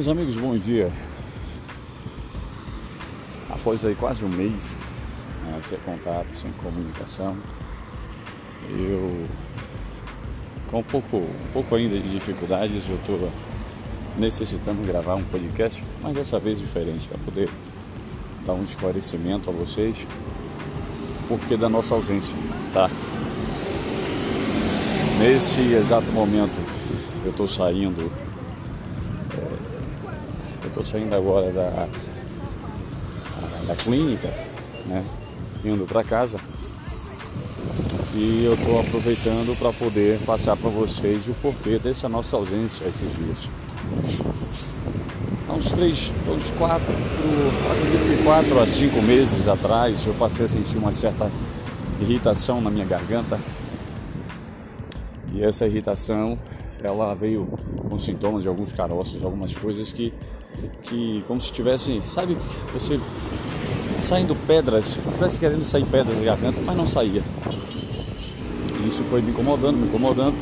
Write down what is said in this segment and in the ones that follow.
Meus amigos, bom dia. Após aí quase um mês né, sem contato, sem comunicação, eu com um pouco, um pouco ainda de dificuldades, eu estou necessitando gravar um podcast, mas dessa vez diferente, para poder dar um esclarecimento a vocês porque da nossa ausência, tá? Nesse exato momento eu estou saindo Estou saindo agora da, da clínica, né? Indo para casa. E eu estou aproveitando para poder passar para vocês o porquê dessa nossa ausência esses dias. Há uns três, uns quatro, acredito que quatro a cinco meses atrás eu passei a sentir uma certa irritação na minha garganta. E essa irritação ela veio com sintomas de alguns caroços, algumas coisas que, que como se tivesse, sabe, você saindo pedras, estivesse querendo sair pedras da garganta, mas não saía. E isso foi me incomodando, me incomodando.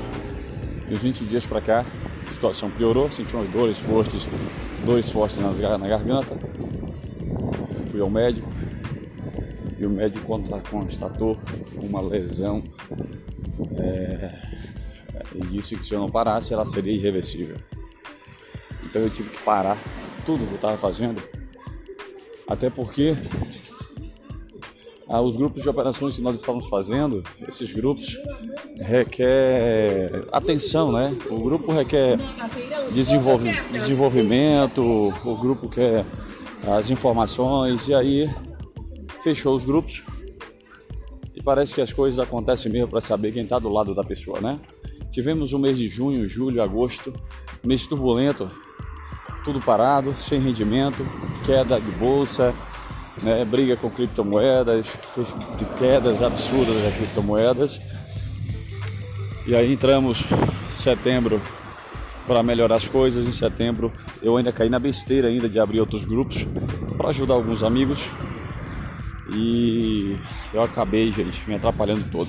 E os 20 dias para cá, a situação piorou, senti umas dores fortes, dores fortes nas, na garganta. Fui ao médico e o médico constatou uma lesão é, e disse que se eu não parasse ela seria irreversível. Então eu tive que parar tudo que eu estava fazendo, até porque ah, os grupos de operações que nós estávamos fazendo, esses grupos requer atenção, né? O grupo requer desenvolve, desenvolvimento, o grupo quer as informações e aí fechou os grupos e parece que as coisas acontecem mesmo para saber quem está do lado da pessoa, né? Tivemos um mês de junho, julho, agosto, mês turbulento, tudo parado, sem rendimento, queda de bolsa, né, briga com criptomoedas, de quedas absurdas das criptomoedas. E aí entramos em setembro para melhorar as coisas. Em setembro eu ainda caí na besteira ainda de abrir outros grupos para ajudar alguns amigos. E eu acabei, gente, me atrapalhando todo.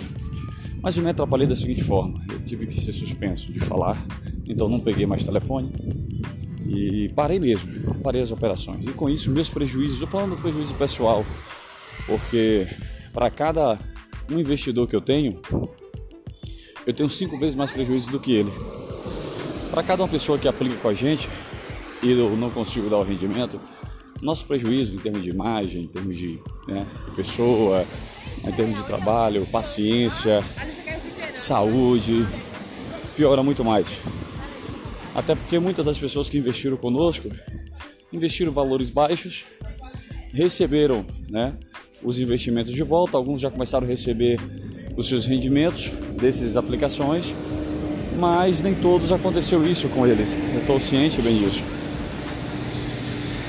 Mas eu me atrapalhei da seguinte forma: eu tive que ser suspenso de falar, então não peguei mais telefone e parei mesmo, parei as operações. E com isso, meus prejuízos, estou falando do prejuízo pessoal, porque para cada um investidor que eu tenho, eu tenho cinco vezes mais prejuízo do que ele. Para cada uma pessoa que aplica com a gente e eu não consigo dar o rendimento, nosso prejuízo em termos de imagem, em termos de, né, pessoa, em termos de trabalho, paciência, saúde, piora muito mais. Até porque muitas das pessoas que investiram conosco investiram valores baixos, receberam né, os investimentos de volta, alguns já começaram a receber os seus rendimentos dessas aplicações, mas nem todos aconteceu isso com eles. Eu estou ciente bem disso.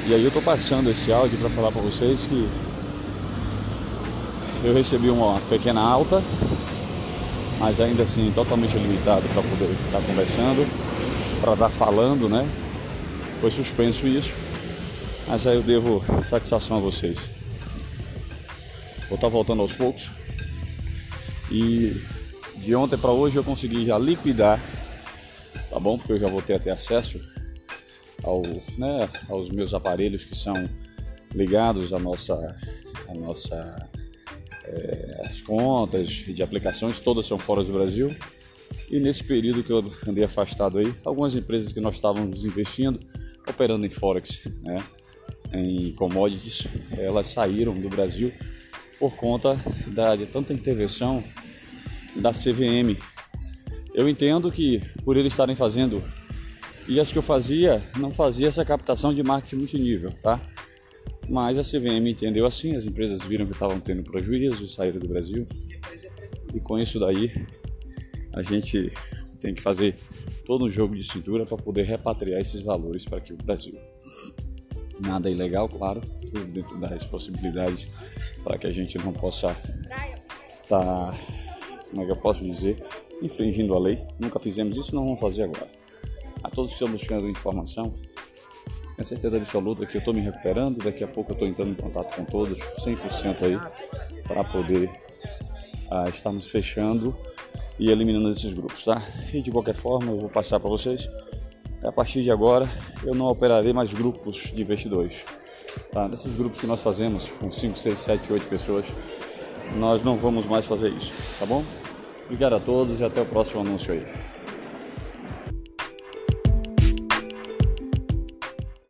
E aí eu estou passando esse áudio para falar para vocês que eu recebi uma pequena alta, mas ainda assim totalmente limitado para poder estar conversando, para estar falando, né? Foi suspenso isso, mas aí eu devo satisfação a vocês. Vou estar voltando aos poucos e de ontem para hoje eu consegui já liquidar, tá bom? Porque eu já vou ter até acesso ao, né, aos meus aparelhos que são ligados à nossa, à nossa é, as contas de aplicações todas são fora do Brasil. E nesse período que eu andei afastado aí, algumas empresas que nós estávamos investindo, operando em Forex, né, em commodities, elas saíram do Brasil por conta da, de tanta intervenção da CVM. Eu entendo que por eles estarem fazendo, e as que eu fazia, não fazia essa captação de marketing multinível, tá? Mas a CVM entendeu assim, as empresas viram que estavam tendo prejuízo, saíram do Brasil. E com isso daí, a gente tem que fazer todo um jogo de cintura para poder repatriar esses valores para aqui o Brasil. Nada ilegal, claro, tudo dentro das possibilidades para que a gente não possa estar, tá, como é que eu posso dizer, infringindo a lei. Nunca fizemos isso, não vamos fazer agora. A todos que estão buscando informação, tenho certeza absoluta que eu estou me recuperando. Daqui a pouco eu estou entrando em contato com todos, 100% aí, para poder ah, estarmos fechando e eliminando esses grupos, tá? E de qualquer forma, eu vou passar para vocês a partir de agora eu não operarei mais grupos de investidores. Tá? Nesses grupos que nós fazemos com 5, 6, 7, 8 pessoas, nós não vamos mais fazer isso, tá bom? Obrigado a todos e até o próximo anúncio aí.